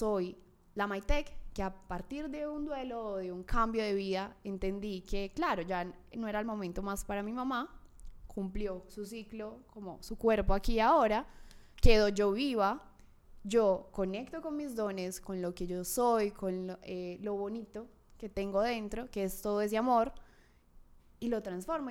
soy la Maitec que a partir de un duelo o de un cambio de vida entendí que, claro, ya no era el momento más para mi mamá, cumplió su ciclo como su cuerpo aquí y ahora, quedo yo viva, yo conecto con mis dones, con lo que yo soy, con lo, eh, lo bonito que tengo dentro, que es todo ese amor, y lo transformo.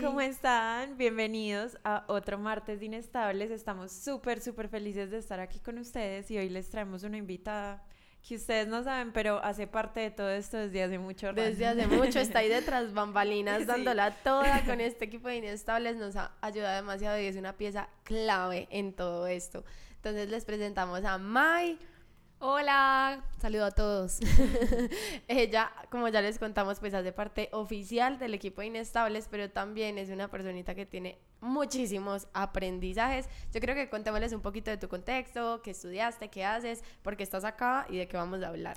¿Cómo están? Bienvenidos a otro martes de Inestables. Estamos súper, súper felices de estar aquí con ustedes y hoy les traemos una invitada que ustedes no saben, pero hace parte de todo esto desde hace mucho rato. Desde hace mucho, está ahí detrás bambalinas dándola toda con este equipo de Inestables, nos ha ayudado demasiado y es una pieza clave en todo esto. Entonces les presentamos a Mai. Hola, saludo a todos. Ella, como ya les contamos, pues hace parte oficial del equipo de Inestables, pero también es una personita que tiene muchísimos aprendizajes. Yo creo que contémosles un poquito de tu contexto, qué estudiaste, qué haces, por qué estás acá y de qué vamos a hablar.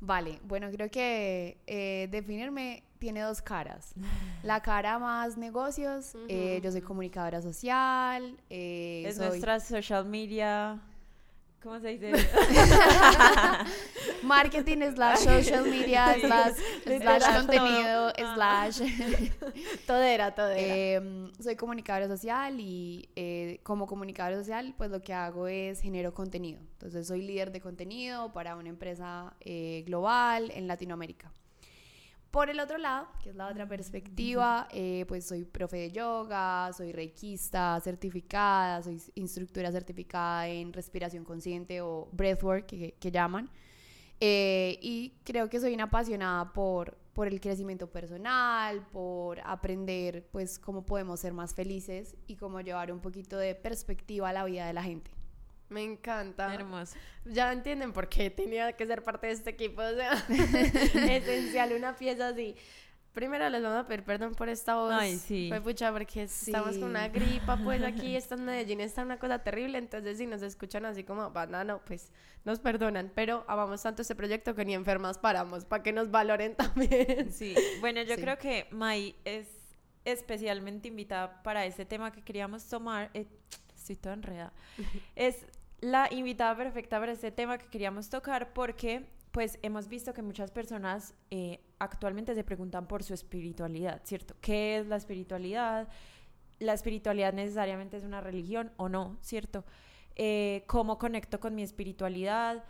Vale, bueno, creo que eh, definirme tiene dos caras. La cara más negocios, eh, yo soy comunicadora social. Eh, es nuestra social media ¿Cómo se dice? Marketing slash social media slash, contenido slash todo era, todo era. Em, soy comunicadora social y eh, como comunicadora social pues lo que hago es genero contenido. Entonces soy líder de contenido para una empresa eh, global en Latinoamérica. Por el otro lado, que es la otra perspectiva, eh, pues soy profe de yoga, soy reikista certificada, soy instructora certificada en respiración consciente o breathwork, que, que llaman. Eh, y creo que soy una apasionada por, por el crecimiento personal, por aprender pues cómo podemos ser más felices y cómo llevar un poquito de perspectiva a la vida de la gente. Me encanta. Hermoso. Ya entienden por qué tenía que ser parte de este equipo. O sea, esencial una pieza así. Primero les vamos a pedir perdón por esta voz. Ay, sí. Fue pucha porque estamos con una gripa, pues aquí está en Medellín, está una cosa terrible, entonces si nos escuchan así como banano, pues nos perdonan, pero amamos tanto este proyecto que ni enfermas paramos, para que nos valoren también. Sí, bueno, yo creo que Mai es especialmente invitada para este tema que queríamos tomar, eh, estoy toda enredada, es la invitada perfecta para este tema que queríamos tocar porque pues hemos visto que muchas personas eh, actualmente se preguntan por su espiritualidad, ¿cierto? ¿Qué es la espiritualidad? ¿La espiritualidad necesariamente es una religión o no, ¿cierto? Eh, ¿Cómo conecto con mi espiritualidad?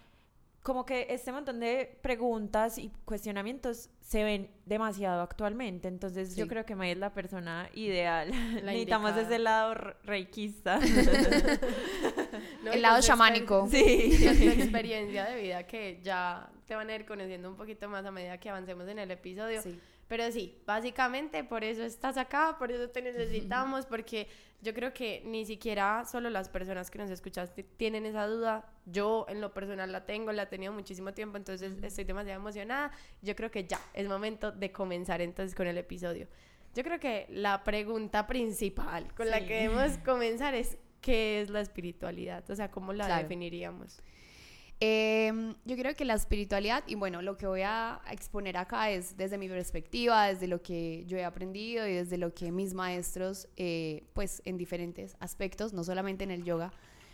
Como que este montón de preguntas y cuestionamientos se ven demasiado actualmente. Entonces yo creo que May es la persona ideal. Necesitamos ese lado reikista. el lado chamánico. Sí. Y experiencia de vida que ya te van a ir conociendo un poquito más a medida que avancemos en el episodio. Sí. Pero sí, básicamente por eso estás acá, por eso te necesitamos, porque yo creo que ni siquiera solo las personas que nos escuchaste tienen esa duda. Yo en lo personal la tengo, la he tenido muchísimo tiempo, entonces estoy demasiado emocionada. Yo creo que ya es momento de comenzar entonces con el episodio. Yo creo que la pregunta principal con la que debemos comenzar es ¿qué es la espiritualidad? O sea, ¿cómo la definiríamos? Em, yo creo que la espiritualidad, y bueno, lo que voy a exponer acá es desde mi perspectiva, desde lo que yo he aprendido y desde lo que mis maestros, eh, pues en diferentes aspectos, no solamente en el yoga,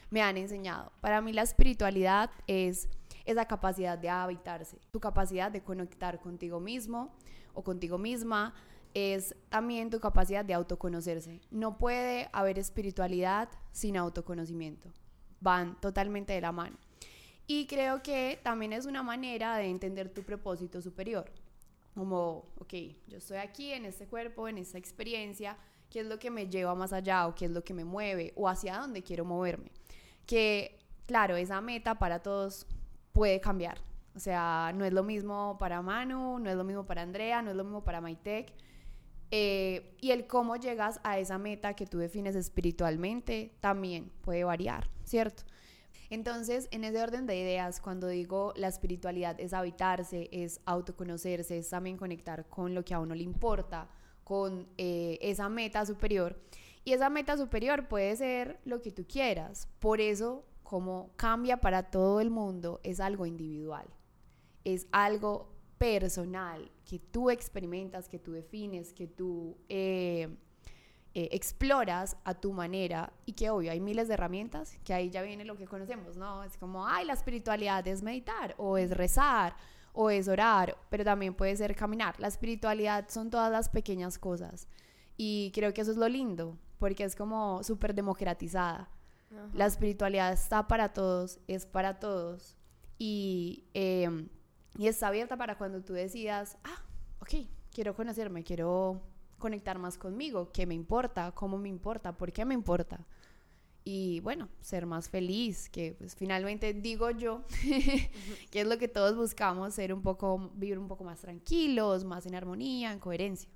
me han enseñado. Para mí la espiritualidad es esa capacidad de habitarse, tu capacidad de conectar contigo mismo o contigo misma, es también tu capacidad de autoconocerse. No puede haber espiritualidad sin autoconocimiento. Van totalmente de la mano. Y creo que también es una manera de entender tu propósito superior. Como, ok, yo estoy aquí en este cuerpo, en esta experiencia, ¿qué es lo que me lleva más allá o qué es lo que me mueve o hacia dónde quiero moverme? Que, claro, esa meta para todos puede cambiar. O sea, no es lo mismo para Manu, no es lo mismo para Andrea, no es lo mismo para Maitec. Eh, y el cómo llegas a esa meta que tú defines espiritualmente también puede variar, ¿cierto? Entonces, en ese orden de ideas, cuando digo la espiritualidad es habitarse, es autoconocerse, es también conectar con lo que a uno le importa, con eh, esa meta superior. Y esa meta superior puede ser lo que tú quieras. Por eso, como cambia para todo el mundo, es algo individual. Es algo personal que tú experimentas, que tú defines, que tú eh, eh, exploras a tu manera y que obvio hay miles de herramientas, que ahí ya viene lo que conocemos, ¿no? Es como, ay, la espiritualidad es meditar o es rezar o es orar, pero también puede ser caminar. La espiritualidad son todas las pequeñas cosas y creo que eso es lo lindo, porque es como súper democratizada. La espiritualidad está para todos, es para todos y, em, y está abierta para cuando tú decidas, ah, ok, quiero conocerme, quiero conectar más conmigo, qué me importa, cómo me importa, por qué me importa. Y bueno, ser más feliz, que pues finalmente digo yo, que es lo que todos buscamos, ser un poco, vivir un poco más tranquilos, más en armonía, en coherencia.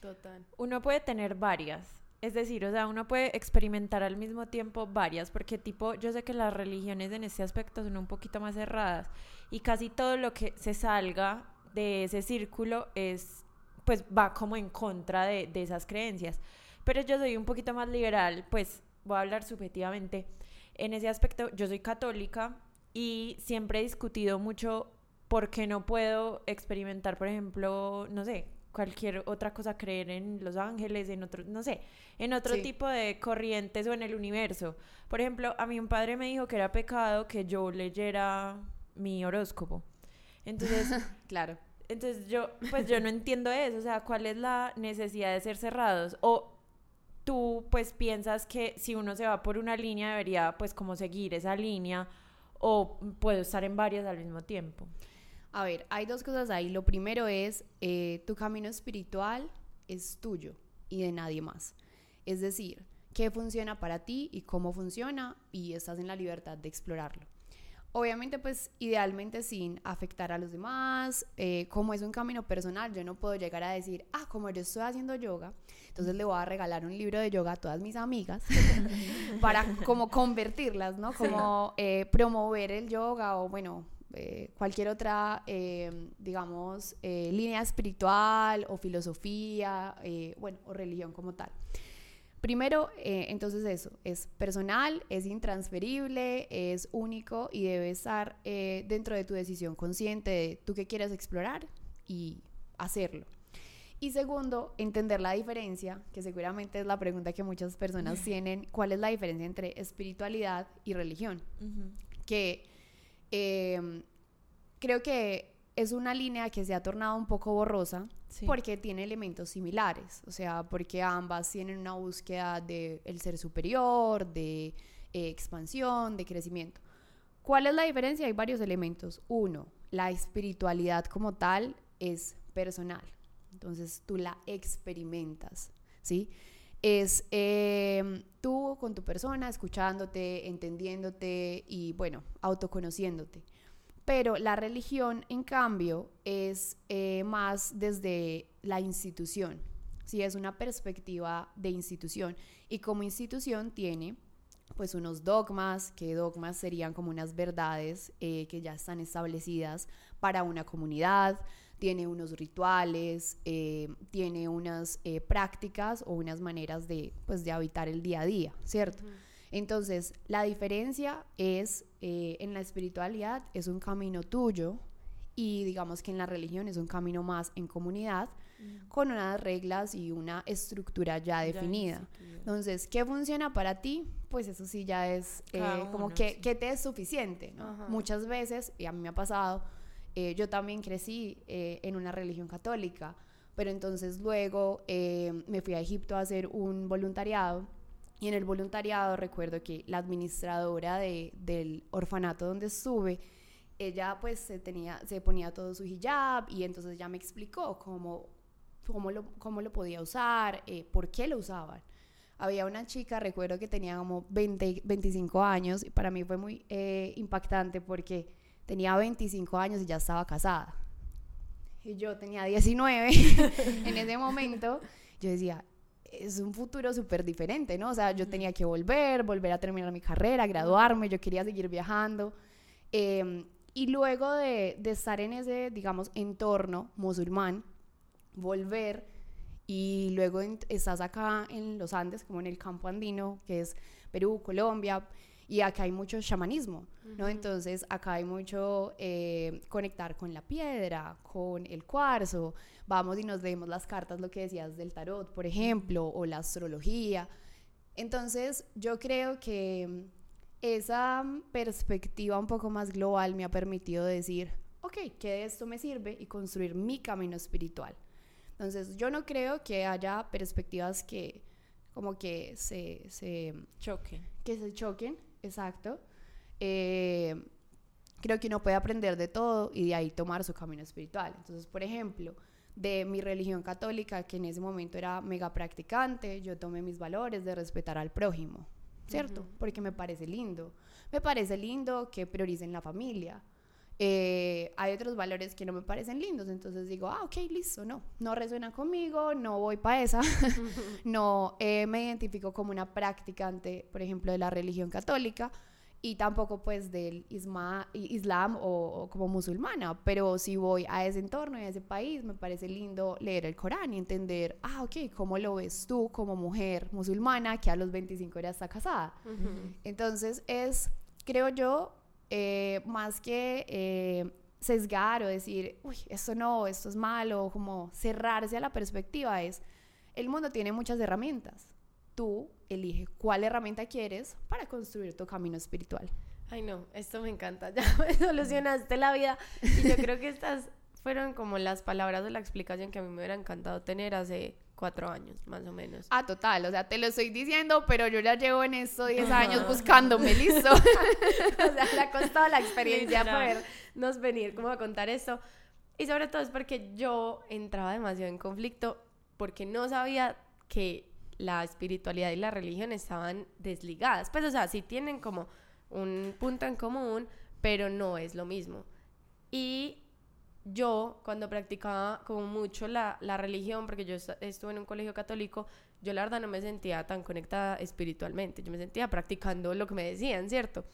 Total. Uno puede tener varias, es decir, o sea, uno puede experimentar al mismo tiempo varias, porque tipo, yo sé que las religiones en este aspecto son un poquito más cerradas y casi todo lo que se salga de ese círculo es pues va como en contra de, de esas creencias. Pero yo soy un poquito más liberal, pues voy a hablar subjetivamente. En ese aspecto, yo soy católica y siempre he discutido mucho por qué no puedo experimentar, por ejemplo, no sé, cualquier otra cosa, creer en los ángeles, en otro, no sé, en otro tipo de corrientes o en el universo. Por ejemplo, a mí un padre me dijo que era pecado que yo leyera mi horóscopo. Entonces, claro. Entonces yo, pues yo no entiendo eso, o sea, ¿cuál es la necesidad de ser cerrados? O tú pues piensas que si uno se va por una línea debería pues como seguir esa línea o puedo estar en varias al mismo tiempo. A ver, hay dos cosas ahí. Lo primero es, eh, tu camino espiritual es tuyo y de nadie más. Es decir, qué funciona para ti y cómo funciona y estás en la libertad de explorarlo. Obviamente, pues idealmente sin afectar a los demás, eh, como es un camino personal, yo no puedo llegar a decir, ah, como yo estoy haciendo yoga, entonces le voy a regalar un libro de yoga a todas mis amigas para como convertirlas, ¿no? Como eh, promover el yoga o bueno, eh, cualquier otra, digamos, línea espiritual o filosofía, bueno, o religión como tal. Primero, eh, entonces eso, es personal, es intransferible, es único y debe estar eh, dentro de tu decisión consciente de tú que quieres explorar y hacerlo. Y segundo, entender la diferencia, que seguramente es la pregunta que muchas personas tienen, ¿cuál es la diferencia entre espiritualidad y religión? Que em, creo que es una línea que se ha tornado un poco borrosa porque tiene elementos similares, o sea, porque ambas tienen una búsqueda del el ser superior, de eh, expansión, de crecimiento. ¿Cuál es la diferencia? Hay varios elementos. Uno, la espiritualidad como tal es personal, entonces tú la experimentas, ¿sí? Es em, tú con tu persona, escuchándote, entendiéndote y, bueno, autoconociéndote. Pero la religión, en cambio, es eh, más desde la institución, ¿sí? es una perspectiva de institución. Y como institución tiene pues unos dogmas, que dogmas serían como unas verdades eh, que ya están establecidas para una comunidad, tiene unos rituales, eh, tiene unas prácticas o unas maneras de, pues, de habitar el día a día, ¿cierto? Entonces, la diferencia es, eh, en la espiritualidad es un camino tuyo y digamos que en la religión es un camino más en comunidad mm. con unas reglas y una estructura ya, definida. Entonces, ¿qué funciona para ti? Pues eso sí ya es eh, como que, te es suficiente. Muchas veces, y a mí me ha pasado, eh, yo también crecí en una religión católica, pero entonces luego me fui a Egipto a hacer un voluntariado y en el voluntariado recuerdo que la administradora de, del orfanato donde estuve, ella pues se, tenía, se ponía todo su hijab y entonces ya me explicó cómo, cómo, lo, cómo lo podía usar, eh, por qué lo usaban. Había una chica, recuerdo que tenía como 20, 25 años y para mí fue muy eh, impactante porque tenía 25 años y ya estaba casada. Y yo tenía 19 en ese momento. Yo decía, es un futuro súper diferente, ¿no? O sea, yo tenía que volver, volver a terminar mi carrera, graduarme, yo quería seguir viajando. Em, y luego de, de, estar en ese, digamos, entorno musulmán, volver y luego estás acá en los Andes, como en el campo andino, que es Perú, Colombia, y acá hay mucho chamanismo, ¿no? Entonces acá hay mucho eh, conectar con la piedra, con el cuarzo, vamos y nos leemos las cartas, lo que decías del tarot, por ejemplo, o la astrología. Entonces yo creo que esa perspectiva un poco más global me ha permitido decir, ok, ¿qué de esto me sirve? Y construir mi camino espiritual. Entonces yo no creo que haya perspectivas que como que se, se choquen. Que se choquen, exacto. Eh, creo que uno puede aprender de todo y de ahí tomar su camino espiritual. Entonces, por ejemplo, de mi religión católica, que en ese momento era mega practicante, yo tomé mis valores de respetar al prójimo, ¿cierto? Porque me parece lindo. Me parece lindo que prioricen la familia. Eh, hay otros valores que no me parecen lindos, entonces digo, ah, ok, listo, no, no resuena conmigo, no voy para esa, no eh, me identifico como una practicante, por ejemplo, de la religión católica y tampoco pues del islam o, como musulmana, pero si voy a ese entorno y a ese país, me parece lindo leer el Corán y entender, ah, ok, ¿cómo lo ves tú como mujer musulmana que a los 25 ya está casada? Entonces es, creo yo, eh, más que eh, sesgar o decir, uy, esto no, esto es malo, como cerrarse a la perspectiva, es, el mundo tiene muchas herramientas. Tú elige cuál herramienta quieres para construir tu camino espiritual. Ay, no, esto me encanta. Ya me solucionaste la vida. Y yo creo que estas fueron como las palabras de la explicación que a mí me hubiera encantado tener hace cuatro años, más o menos. Ah, total, o sea, te lo estoy diciendo, pero yo ya llevo en esto 10 años buscándome, listo. o sea, le ha costado la experiencia podernos venir como a contar esto. Y sobre todo es porque yo entraba demasiado en conflicto porque no sabía que la espiritualidad y la religión estaban desligadas. Pues, o sea, sí tienen como un punto en común, pero no es lo mismo. Y yo cuando practicaba como mucho la, la, religión, porque yo estuve en un colegio católico, yo la verdad no me sentía tan conectada espiritualmente, yo me sentía practicando lo que me decían, ¿cierto?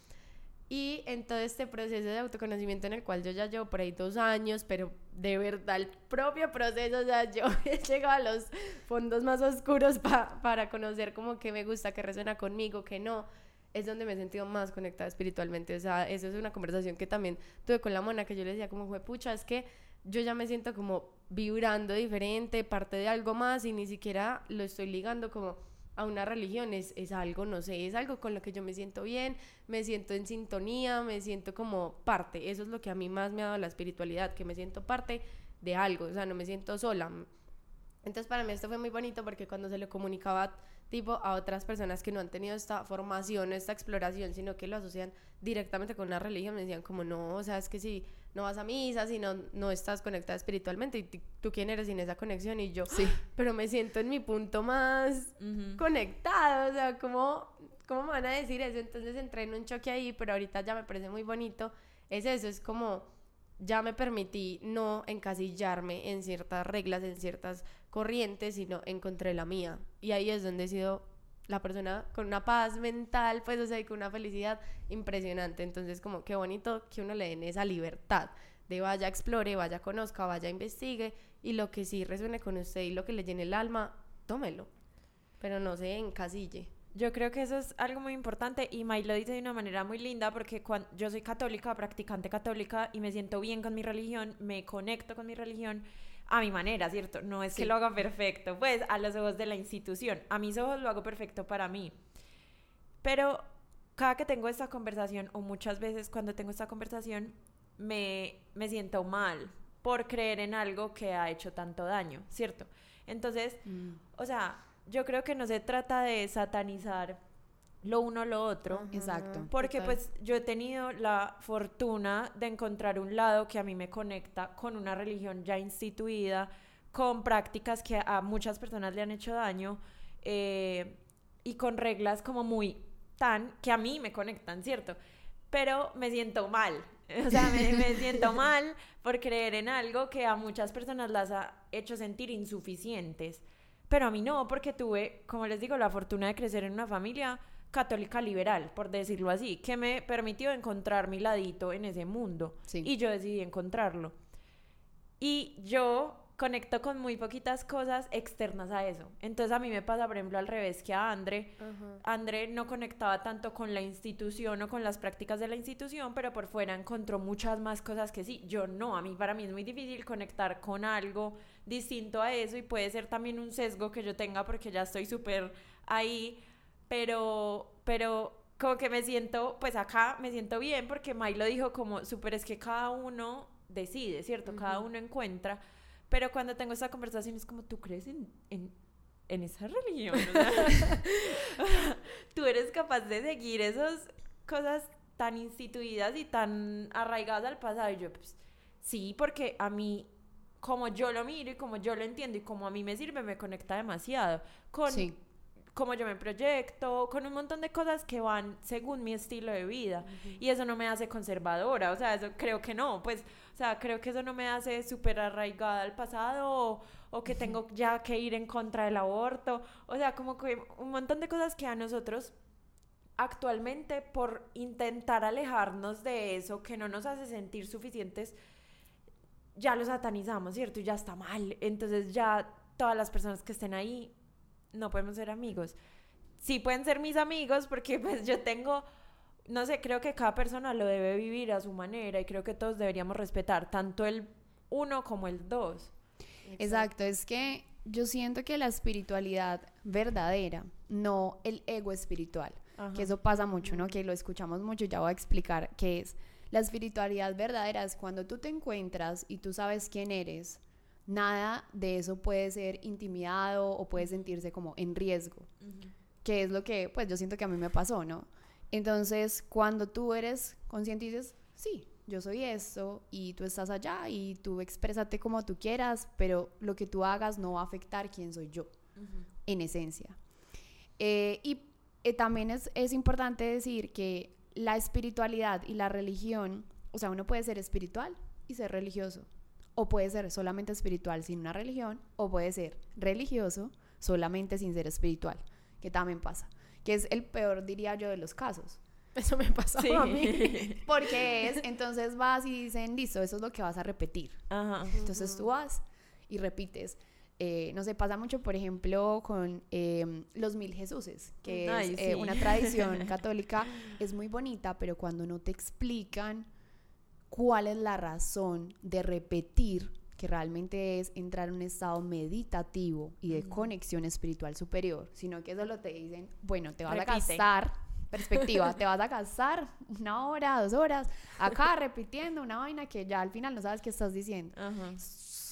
Y en todo este proceso de autoconocimiento en el cual yo ya llevo por ahí dos años, pero de verdad el propio proceso, o yo he llegado a los fondos más oscuros para conocer como que me gusta, que resuena conmigo, que no es donde me he sentido más conectada espiritualmente. O sea, eso es una conversación que también tuve con la mona, que yo le decía como, pucha, es que yo ya me siento como vibrando diferente, parte de algo más y ni siquiera lo estoy ligando como a una religión, es, es algo, no sé, es algo con lo que yo me siento bien, me siento en sintonía, me siento como parte. Eso es lo que a mí más me ha dado la espiritualidad, que me siento parte de algo, o sea, no me siento sola. Entonces para mí esto fue muy bonito porque cuando se lo comunicaba tipo a otras personas que no han tenido esta formación, esta exploración, sino que lo asocian directamente con la religión, me decían como no, o sea, es que si no vas a misa, si no, no estás conectada espiritualmente, y tú quién eres sin esa conexión, y yo, sí, pero me siento en mi punto más conectado, o sea, ¿cómo, ¿cómo me van a decir eso? Entonces entré en un choque ahí, pero ahorita ya me parece muy bonito, es eso, es como ya me permití no encasillarme en ciertas reglas, en ciertas corrientes, sino encontré la mía. Y ahí es donde he sido la persona con una paz mental, pues, o sea, y con una felicidad impresionante. Entonces, como qué bonito que uno le den esa libertad de vaya, explore, vaya, conozca, vaya, investigue, y lo que sí resuene con usted y lo que le llene el alma, tómelo. Pero no se encasille. Yo creo que eso es algo muy importante y May lo dice de una manera muy linda porque cuando yo soy católica, practicante católica y me siento bien con mi religión, me conecto con mi religión a mi manera, ¿cierto? No es que lo haga perfecto, pues a los ojos de la institución, a mis ojos lo hago perfecto para mí. Pero cada que tengo esta conversación o muchas veces cuando tengo esta conversación me, me siento mal por creer en algo que ha hecho tanto daño, ¿cierto? Entonces, mm. o sea, yo creo que no se trata de satanizar lo uno o lo otro. Exacto. Porque pues yo he tenido la fortuna de encontrar un lado que a mí me conecta con una religión ya instituida, con prácticas que a muchas personas le han hecho daño eh, y con reglas como muy tan que a mí me conectan, ¿cierto? Pero me siento mal. O sea, me, me siento mal por creer en algo que a muchas personas las ha hecho sentir insuficientes. Pero a mí no, porque tuve, como les digo, la fortuna de crecer en una familia católica liberal, por decirlo así, que me permitió encontrar mi ladito en ese mundo. Y yo decidí encontrarlo. Y yo conecto con muy poquitas cosas externas a eso. Entonces a mí me pasa, por ejemplo, al revés que a André. André no conectaba tanto con la institución o con las prácticas de la institución, pero por fuera encontró muchas más cosas que sí. Yo no, a mí para mí es muy difícil conectar con algo distinto a eso y puede ser también un sesgo que yo tenga porque ya estoy súper ahí, pero, pero como que me siento, pues acá me siento bien porque May lo dijo como súper es que cada uno decide, ¿cierto? Cada uno encuentra pero cuando tengo esa conversación es como, ¿tú crees en, en, en esa religión? Tú eres capaz de seguir esas cosas tan instituidas y tan arraigadas al pasado. Y yo, pues, sí, porque a mí, como yo lo miro y como yo lo entiendo y como a mí me sirve, me conecta demasiado con sí. Cómo yo me proyecto, con un montón de cosas que van según mi estilo de vida. Y eso no me hace conservadora, o sea, eso creo que no, pues o sea, creo que eso no me hace súper arraigada al pasado o, que tengo ya que ir en contra del aborto. O sea, como que un montón de cosas que a nosotros actualmente por intentar alejarnos de eso que no nos hace sentir suficientes, ya lo satanizamos, ¿cierto? Y ya está mal. Entonces ya todas las personas que estén ahí no podemos ser amigos. Sí pueden ser mis amigos porque pues yo tengo no sé, creo que cada persona lo debe vivir a su manera y creo que todos deberíamos respetar tanto el uno como el dos. Exacto, es que yo siento que la espiritualidad verdadera, no el ego espiritual, que eso pasa mucho, ¿no? Que lo escuchamos mucho, ya voy a explicar qué es. La espiritualidad verdadera es cuando tú te encuentras y tú sabes quién eres, nada de eso puede ser intimidado o puede sentirse como en riesgo, que es lo que pues yo siento que a mí me pasó, ¿no? Entonces, cuando tú eres consciente y dices, sí, yo soy esto y tú estás allá y tú exprésate como tú quieras, pero lo que tú hagas no va a afectar quién soy yo, en esencia. Eh, y eh, también es, es importante decir que la espiritualidad y la religión, o sea, uno puede ser espiritual y ser religioso, o puede ser solamente espiritual sin una religión, o puede ser religioso solamente sin ser espiritual, que también pasa que es el peor, diría yo, de los casos. Eso me pasó a mí. Porque es, entonces vas y dicen, listo, eso es lo que vas a repetir. Entonces tú vas y repites. Eh, no sé, pasa mucho, por ejemplo, con em, los mil Jesuses, que es eh, una tradición católica, es muy bonita, pero cuando no te explican cuál es la razón de repetir que realmente es entrar en un estado meditativo y de conexión espiritual superior, sino que solo te dicen, bueno, te vas a gastar, perspectiva, te vas a gastar una hora, dos horas, acá repitiendo una vaina que ya al final no sabes qué estás diciendo.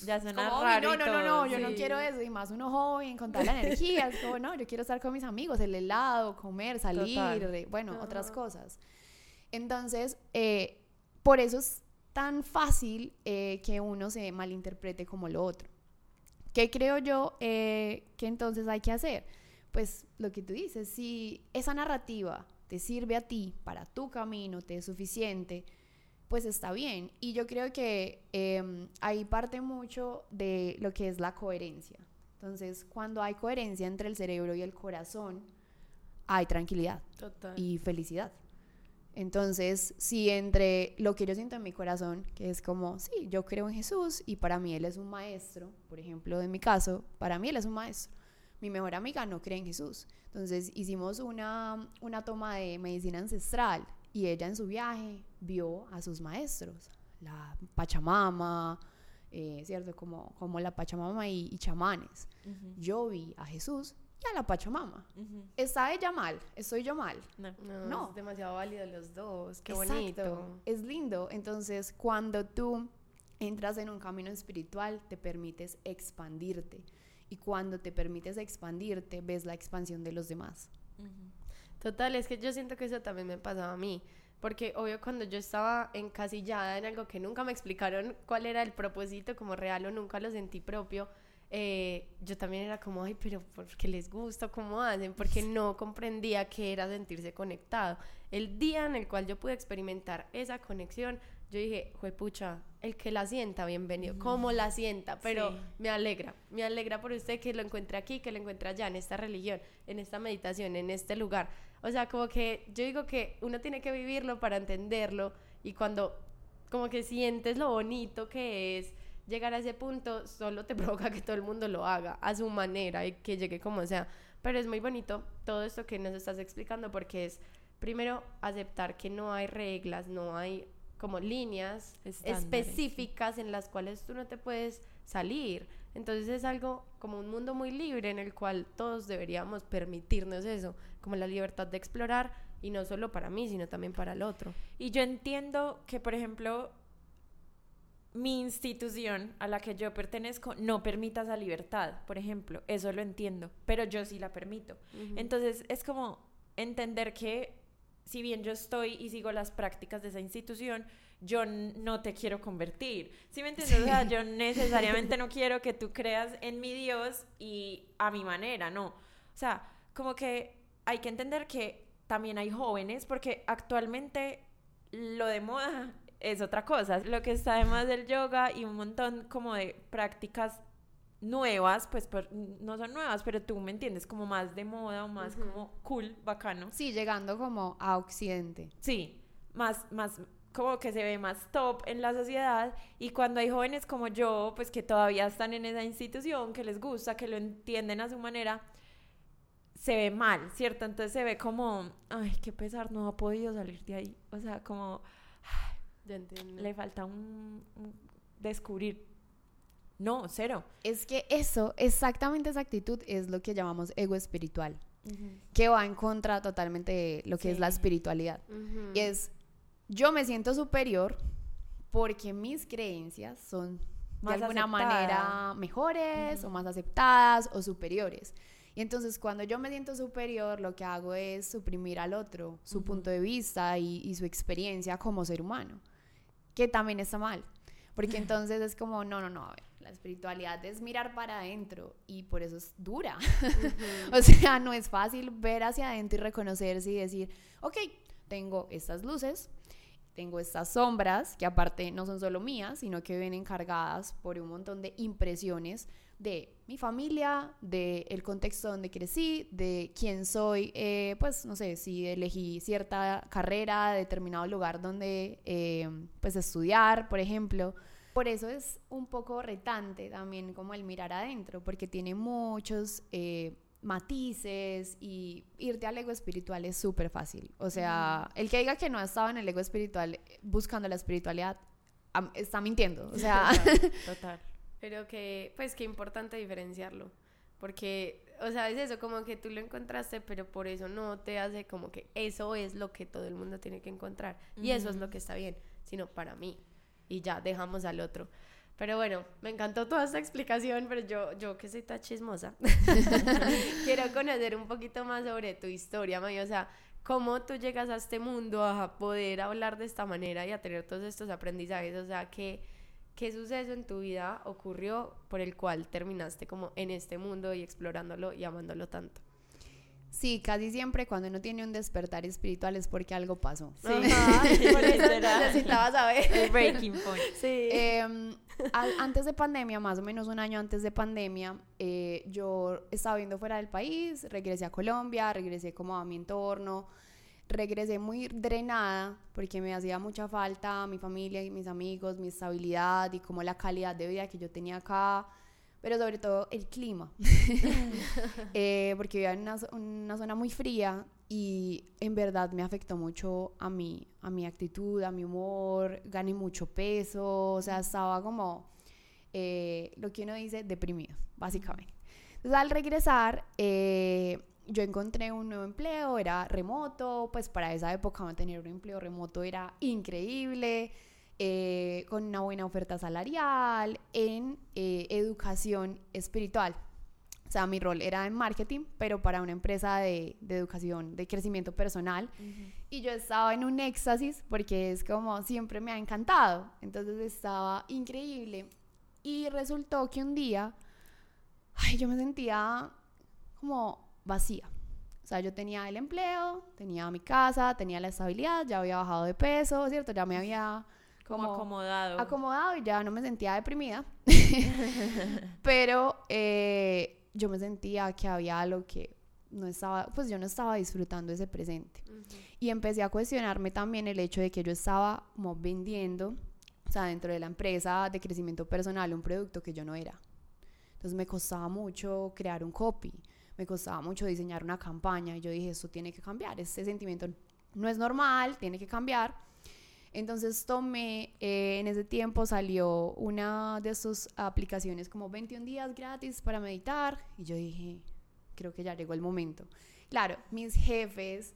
Ya suena raro. No, no, no, no, yo no quiero eso. Y más uno joven, con toda la energía. Es como, no, yo quiero estar con mis amigos, el helado, comer, salir, bueno, otras cosas. Entonces, eh, por eso es tan fácil eh, que uno se malinterprete como lo otro. ¿Qué creo yo eh, que entonces hay que hacer? Pues lo que tú dices, si esa narrativa te sirve a ti, para tu camino, te es suficiente, pues está bien. Y yo creo que em, ahí parte mucho de lo que es la coherencia. Entonces, cuando hay coherencia entre el cerebro y el corazón, hay tranquilidad y felicidad. Entonces, si entre lo que yo siento en mi corazón, que es como, sí, yo creo en Jesús y para mí Él es un maestro, por ejemplo, en mi caso, para mí Él es un maestro. Mi mejor amiga no cree en Jesús. Entonces, hicimos una, una toma de medicina ancestral y ella en su viaje vio a sus maestros, la Pachamama, eh, ¿cierto? Como, como la Pachamama y, chamanes. Yo vi a Jesús a la Pachamama. ¿Está ella mal? ¿Estoy yo mal? No. Es demasiado válido los dos. Qué bonito. Es lindo. Entonces, cuando tú entras en un camino espiritual, te permites expandirte. Y cuando te permites expandirte, ves la expansión de los demás. Total, es que yo siento que eso también me pasaba a mí. Porque obvio cuando yo estaba encasillada en algo que nunca me explicaron cuál era el propósito como real o nunca lo sentí propio, eh, yo también era como, ay, pero ¿por qué les gusta? ¿Cómo hacen? Porque no comprendía qué era sentirse conectado. El día en el cual yo pude experimentar esa conexión, yo dije, pucha, el que la sienta, bienvenido, como la sienta, pero me alegra, me alegra por usted que lo encuentre aquí, que lo encuentre allá, en esta religión, en esta meditación, en este lugar. O sea, como que yo digo que uno tiene que vivirlo para entenderlo y cuando como que sientes lo bonito que es llegar a ese punto, solo te provoca que todo el mundo lo haga a su manera y que llegue como sea. Pero es muy bonito todo esto que nos estás explicando porque es primero aceptar que no hay reglas, no hay como líneas específicas en las cuales tú no te puedes salir. Entonces es algo como un mundo muy libre en el cual todos deberíamos permitirnos eso, como la libertad de explorar y no solo para mí, sino también para el otro. Y yo entiendo que, por ejemplo, mi institución a la que yo pertenezco no permita esa libertad, por ejemplo, eso lo entiendo, pero yo sí la permito. Entonces es como entender que si bien yo estoy y sigo las prácticas de esa institución, yo no te quiero convertir. ¿Sí me entiendes? O sea, yo necesariamente no quiero que tú creas en mi Dios y a mi manera, no. O sea, como que hay que entender que también hay jóvenes, porque actualmente lo de moda es otra cosa. Lo que está además del yoga y un montón como de prácticas nuevas, pues no son nuevas, pero tú me entiendes, como más de moda o más como cool, bacano. Sí, llegando como a Occidente. Sí, más, más, como que se ve más top en la sociedad y cuando hay jóvenes como yo, pues que todavía están en esa institución, que les gusta, que lo entienden a su manera, se ve mal, ¿cierto? Entonces se ve como, ay, qué pesar, no ha podido salir de ahí. O sea, como, le falta un descubrir. No, cero. Es que eso, exactamente esa actitud es lo que llamamos ego espiritual, que va en contra totalmente de lo que es la espiritualidad. Y es, yo me siento superior porque mis creencias son de alguna manera mejores o más aceptadas o superiores. Y entonces cuando yo me siento superior, lo que hago es suprimir al otro, su punto de vista y, y su experiencia como ser humano, que también está mal. Porque entonces es como, no, no, no, a ver, la espiritualidad es mirar para adentro y por eso es dura. o sea, no es fácil ver hacia adentro y reconocerse y decir, ok, tengo estas luces, tengo estas sombras, que aparte no son solo mías, sino que vienen cargadas por un montón de impresiones de mi familia, del el contexto donde crecí, de quién soy, eh, pues no sé, si elegí cierta carrera, determinado lugar donde eh, pues estudiar, por ejemplo. Por eso es un poco retante también como el mirar adentro, porque tiene muchos eh, matices y irte al ego espiritual es súper fácil. O sea, el que diga que no ha estado en el ego espiritual buscando la espiritualidad está mintiendo. O sea, total. Pero que, pues, qué importante diferenciarlo. Porque, o sea, es eso, como que tú lo encontraste, pero por eso no te hace como que eso es lo que todo el mundo tiene que encontrar. Y eso es lo que está bien, sino para mí y ya dejamos al otro. Pero bueno, me encantó toda esta explicación, pero yo, yo que soy tan chismosa, quiero conocer un poquito más sobre tu historia, May. O sea, cómo tú llegas a este mundo a poder hablar de esta manera y a tener todos estos aprendizajes. O sea, ¿qué, qué suceso en tu vida ocurrió por el cual terminaste como en este mundo y explorándolo y amándolo tanto? Sí, casi siempre cuando uno tiene un despertar espiritual es porque algo pasó. Sí, por eso necesitaba saber. El breaking point. Sí. Em, antes de pandemia, más o menos un año antes de pandemia, eh, yo estaba viendo fuera del país, regresé a Colombia, regresé como a mi entorno, regresé muy drenada porque me hacía mucha falta mi familia y mis amigos, mi estabilidad y como la calidad de vida que yo tenía acá pero sobre todo el clima, eh, porque vivía en una, una, zona muy fría y en verdad me afectó mucho a mí, a mi actitud, a mi humor, gané mucho peso, o sea, estaba como eh, lo que uno dice deprimido, básicamente. Entonces al regresar, eh, yo encontré un nuevo empleo, era remoto, pues para esa época mantener un empleo remoto era increíble. Eh, con una buena oferta salarial, en eh, educación espiritual. O sea, mi rol era en marketing, pero para una empresa de, educación, de crecimiento personal. Y yo estaba en un éxtasis porque es como siempre me ha encantado. Entonces estaba increíble. Y resultó que un día, ay, yo me sentía como vacía. O sea, yo tenía el empleo, tenía mi casa, tenía la estabilidad, ya había bajado de peso, ¿cierto? Ya me había como, acomodado. Acomodado y ya no me sentía deprimida. Pero eh, yo me sentía que había algo que no estaba, pues yo no estaba disfrutando ese presente. Y empecé a cuestionarme también el hecho de que yo estaba como vendiendo, o sea, dentro de la empresa de crecimiento personal, un producto que yo no era. Entonces me costaba mucho crear un copy, me costaba mucho diseñar una campaña y yo dije, eso tiene que cambiar, ese sentimiento no es normal, tiene que cambiar. Entonces tomé, eh, en ese tiempo salió una de sus aplicaciones como 21 días gratis para meditar y yo dije, creo que ya llegó el momento. Claro, mis jefes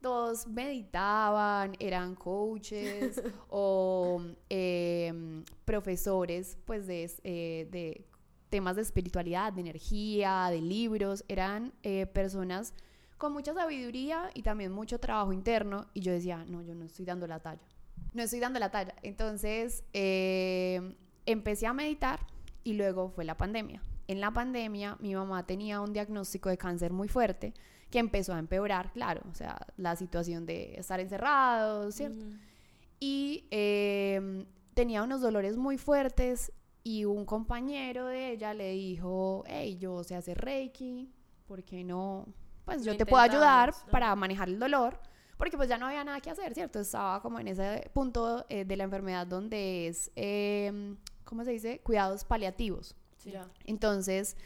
todos meditaban, eran coaches o em, profesores pues de, eh, de, temas de espiritualidad, de energía, de libros, eran eh, personas con mucha sabiduría y también mucho trabajo interno y yo decía, no, yo no estoy dando la talla, no estoy dando la talla. Entonces em, empecé a meditar y luego fue la pandemia. En la pandemia mi mamá tenía un diagnóstico de cáncer muy fuerte que empezó a empeorar, claro, o sea, la situación de estar encerrados, ¿cierto? Y em, tenía unos dolores muy fuertes y un compañero de ella le dijo, hey, yo sé hacer Reiki, ¿por qué no? Pues yo te puedo ayudar para manejar el dolor, porque pues ya no había nada que hacer, ¿cierto? Estaba como en ese punto eh, de la enfermedad donde es, eh, ¿cómo se dice? Cuidados paliativos. Sí. Entonces,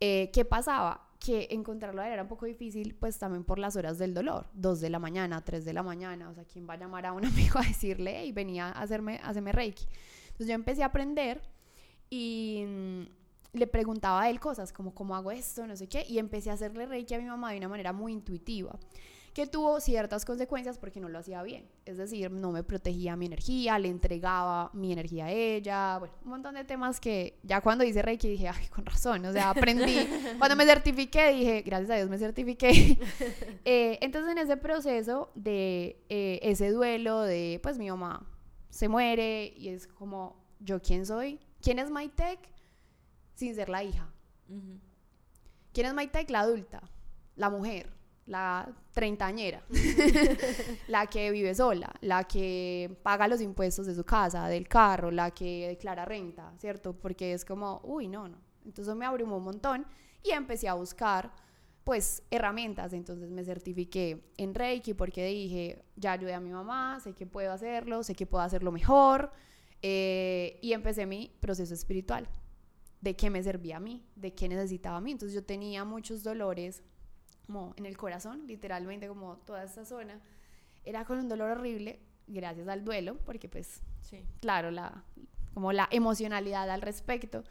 eh, ¿qué pasaba? que encontrarlo era un poco difícil, pues también por las horas del dolor, dos de la mañana, tres de la mañana, o sea, ¿quién va a llamar a un amigo a decirle, y venía a hacerme, a hacerme Reiki? Entonces yo empecé a aprender y mm, le preguntaba a él cosas como, ¿cómo hago esto? No sé qué, y empecé a hacerle Reiki a mi mamá de una manera muy intuitiva que tuvo ciertas consecuencias porque no lo hacía bien. Es decir, no me protegía mi energía, le entregaba mi energía a ella, bueno, un montón de temas que ya cuando hice Reiki dije, ay, con razón, o sea, aprendí. cuando me certifiqué dije, gracias a Dios me certifiqué. Eh, entonces en ese proceso de eh, ese duelo de, pues mi mamá se muere y es como, ¿yo quién soy? ¿Quién es Maitec? Sin ser la hija. ¿Quién es Maitec? La adulta, la mujer la treintañera, la que vive sola, la que paga los impuestos de su casa, del carro, la que declara renta, ¿cierto? Porque es como, uy, no, no. Entonces me abrumó un montón y empecé a buscar pues herramientas, entonces me certifiqué en Reiki porque dije, ya ayudé a mi mamá, sé que puedo hacerlo, sé que puedo hacerlo mejor eh, y empecé mi proceso espiritual de qué me servía a mí, de qué necesitaba a mí. Entonces yo tenía muchos dolores como en el corazón, literalmente como toda esta zona, era con un dolor horrible gracias al duelo, porque pues, sí. claro, la, como la emocionalidad al respecto.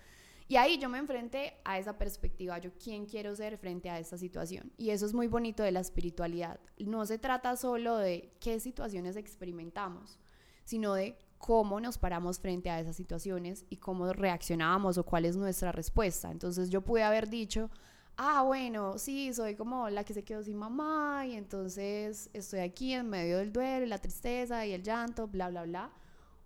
Y ahí yo me enfrenté a esa perspectiva, yo quién quiero ser frente a esta situación. Y eso es muy bonito de la espiritualidad. No se trata solo de qué situaciones experimentamos, sino de cómo nos paramos frente a esas situaciones y cómo reaccionamos o cuál es nuestra respuesta. Entonces yo pude haber dicho, ah, bueno, sí, soy como la que se quedó sin mamá y entonces estoy aquí en medio del duelo la tristeza y el llanto, bla, bla, bla.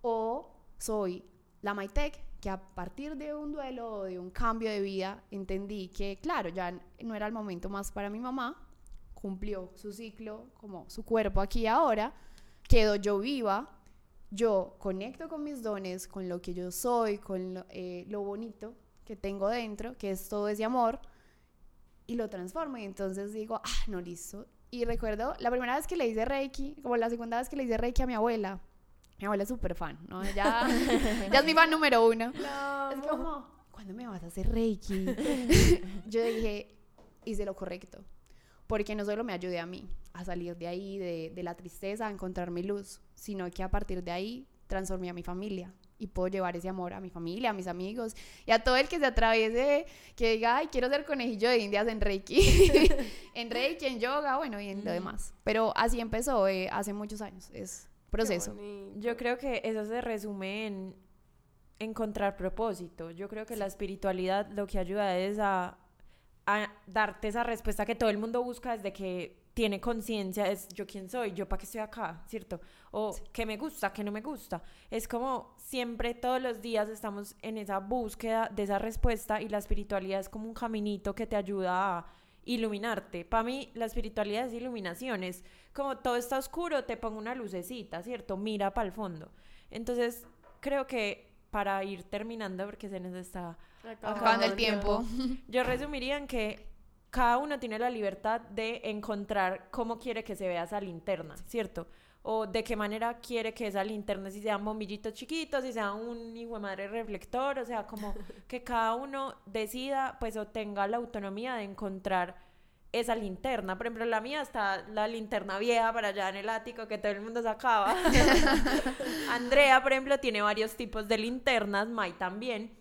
O soy la Maitec que a partir de un duelo o de un cambio de vida entendí que, claro, ya no era el momento más para mi mamá, cumplió su ciclo, como su cuerpo aquí y ahora, quedo yo viva, yo conecto con mis dones, con lo que yo soy, con lo, eh, lo bonito que tengo dentro, que es todo ese amor y lo transformo. Y entonces digo, ah, no, listo. Y recuerdo la primera vez que le hice Reiki, como la segunda vez que le hice Reiki a mi abuela. Mi abuela es súper fan, ¿no? Ya, ya es mi fan número uno. Es como, ¿cuándo me vas a hacer Reiki? Yo dije, hice lo correcto. Porque no solo me ayudé a mí a salir de ahí, de, de la tristeza, a encontrar mi luz, sino que a partir de ahí transformé a mi familia, y puedo llevar ese amor a mi familia, a mis amigos y a todo el que se atraviese, que diga, ay, quiero ser conejillo de indias en Reiki, en Reiki, en yoga, bueno, y en lo demás. Pero así empezó eh, hace muchos años, es proceso. Yo creo que eso se resume en encontrar propósito. Yo creo que la espiritualidad lo que ayuda es a, a darte esa respuesta que todo el mundo busca desde que tiene conciencia, es yo quién soy, yo para qué estoy acá, ¿cierto? O qué me gusta, qué no me gusta. Es como siempre, todos los días estamos en esa búsqueda de esa respuesta y la espiritualidad es como un caminito que te ayuda a iluminarte. Para mí, la espiritualidad es iluminación, es como todo está oscuro, te pongo una lucecita, ¿cierto? Mira para el fondo. Entonces, creo que para ir terminando, porque se nos está acabando el tiempo, yo resumiría en que cada uno tiene la libertad de encontrar cómo quiere que se vea esa linterna, ¿cierto? O de qué manera quiere que esa linterna, si sean bombillitos chiquitos, si sea un hijo de madre reflector, o sea, como que cada uno decida, pues, o tenga la autonomía de encontrar esa linterna. Por ejemplo, la mía está la linterna vieja para allá en el ático que todo el mundo sacaba. Andrea, por ejemplo, tiene varios tipos de linternas, Mai también.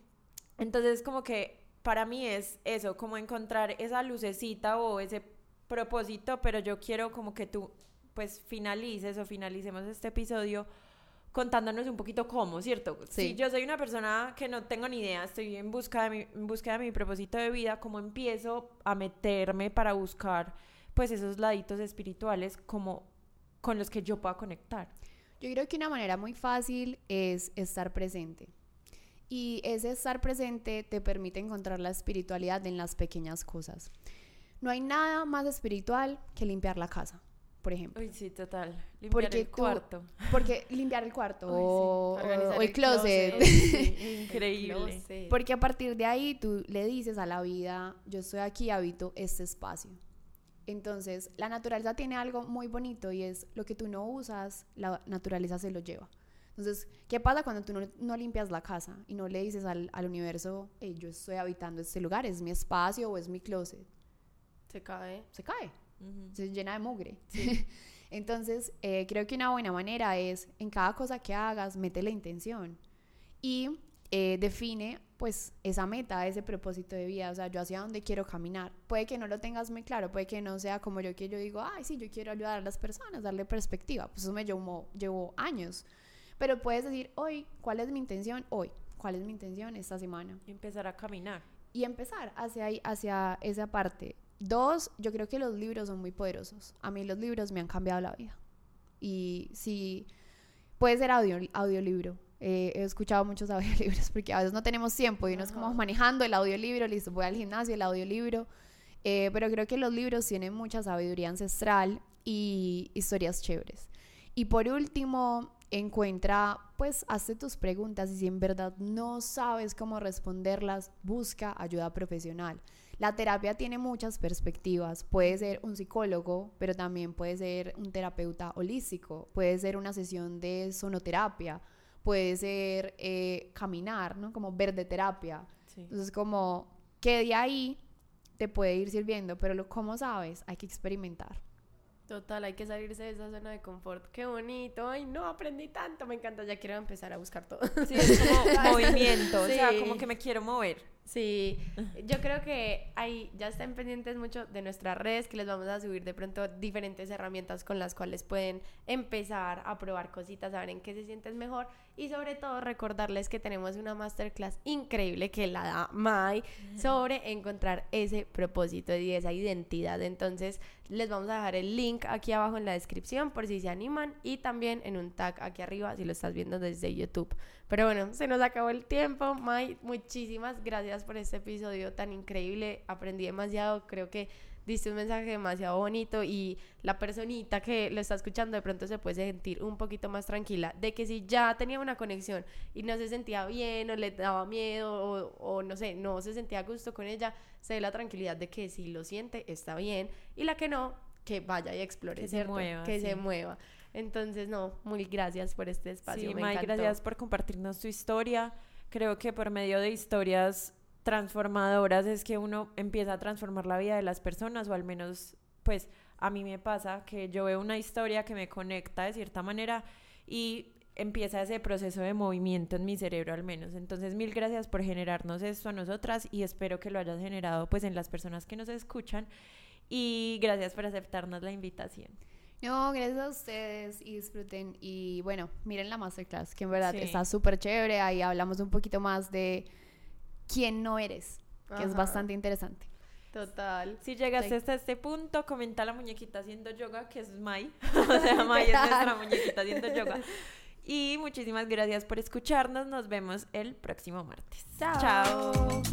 Entonces, como que para mí es eso, como encontrar esa lucecita o ese propósito, pero yo quiero como que tú pues finalices o finalicemos este episodio contándonos un poquito cómo, ¿cierto? Sí. Si yo soy una persona que no tengo ni idea, estoy en busca de mi, en búsqueda de mi propósito de vida, ¿cómo empiezo a meterme para buscar pues esos laditos espirituales como con los que yo pueda conectar? Yo creo que una manera muy fácil es estar presente. Y ese estar presente te permite encontrar la espiritualidad en las pequeñas cosas. No hay nada más espiritual que limpiar la casa por ejemplo. Uy, sí, total. Limpiar porque el cuarto. Porque limpiar el cuarto o, el closet. increíble. Porque a partir de ahí tú le dices a la vida, yo estoy aquí, habito este espacio. Entonces, la naturaleza tiene algo muy bonito y es lo que tú no usas, la naturaleza se lo lleva. Entonces, ¿qué pasa cuando tú no, limpias la casa y no le dices al, al universo, yo estoy habitando este lugar, es mi espacio o es mi closet? Se cae. Se cae se llena de mugre. Entonces, eh, creo que una buena manera es en cada cosa que hagas, mete la intención y eh, define pues esa meta, ese propósito de vida, o sea, yo hacia dónde quiero caminar. Puede que no lo tengas muy claro, puede que no sea como yo que yo digo, ay, sí, yo quiero ayudar a las personas, darle perspectiva, pues eso me llevó, llevó años. Pero puedes decir, hoy, ¿cuál es mi intención hoy? ¿Cuál es mi intención esta semana? Y empezar a caminar. Y empezar hacia, ahí, hacia esa parte. Dos, yo creo que los libros son muy poderosos. A mí los libros me han cambiado la vida. Y si puede ser audio, audiolibro. Eh, he escuchado muchos audiolibros porque a veces no tenemos tiempo y no es como manejando el audiolibro, listo, voy al gimnasio, el audiolibro. Eh, pero creo que los libros tienen mucha sabiduría ancestral y historias chéveres. Y por último, encuentra, pues, hazte tus preguntas y si en verdad no sabes cómo responderlas, busca ayuda profesional. La terapia tiene muchas perspectivas. Puede ser un psicólogo, pero también puede ser un terapeuta holístico, puede ser una sesión de sonoterapia, puede ser eh, caminar, ¿no? Como verde terapia. Entonces, como que de ahí te puede ir sirviendo, pero lo, ¿cómo sabes? Hay que experimentar. Total, hay que salirse de esa zona de confort. Qué bonito. Ay, no aprendí tanto. Me encanta. Ya quiero empezar a buscar todo. Sí, es como movimiento. O sea, como que me quiero mover. Sí, yo creo que ahí ya estén pendientes mucho de nuestras redes, que les vamos a subir de pronto diferentes herramientas con las cuales pueden empezar a probar cositas, a ver en qué se sienten mejor y sobre todo recordarles que tenemos una masterclass increíble que la da Mai sobre encontrar ese propósito y esa identidad. Entonces les vamos a dejar el link aquí abajo en la descripción por si se animan y también en un tag aquí arriba si lo estás viendo desde YouTube. Pero bueno, se nos acabó el tiempo. Mai, muchísimas gracias por este episodio tan increíble. Aprendí demasiado. Creo que diste un mensaje demasiado bonito y la personita que lo está escuchando de pronto se puede sentir un poquito más tranquila de que si ya tenía una conexión y no se sentía bien o le daba miedo o, no sé, no se sentía a gusto con ella, se dé la tranquilidad de que si lo siente está bien y la que no, que vaya y explore, que se mueva. Que se mueva. Entonces, no, muy gracias por este espacio. Sí, May, gracias por compartirnos tu historia. Creo que por medio de historias transformadoras es que uno empieza a transformar la vida de las personas o al menos pues a mí me pasa que yo veo una historia que me conecta de cierta manera y empieza ese proceso de movimiento en mi cerebro al menos. Entonces, mil gracias por generarnos esto a nosotras y espero que lo hayas generado pues en las personas que nos escuchan y gracias por aceptarnos la invitación. No, gracias a ustedes y disfruten y bueno, miren la masterclass que en verdad está súper chévere, ahí hablamos un poquito más de quién no eres, que es bastante interesante. Total. Si llegaste hasta este punto, comenta la muñequita haciendo yoga, que es Mai. o sea, Mai es nuestra muñequita haciendo yoga. Y muchísimas gracias por escucharnos. Nos vemos el próximo martes. Chao. Chao.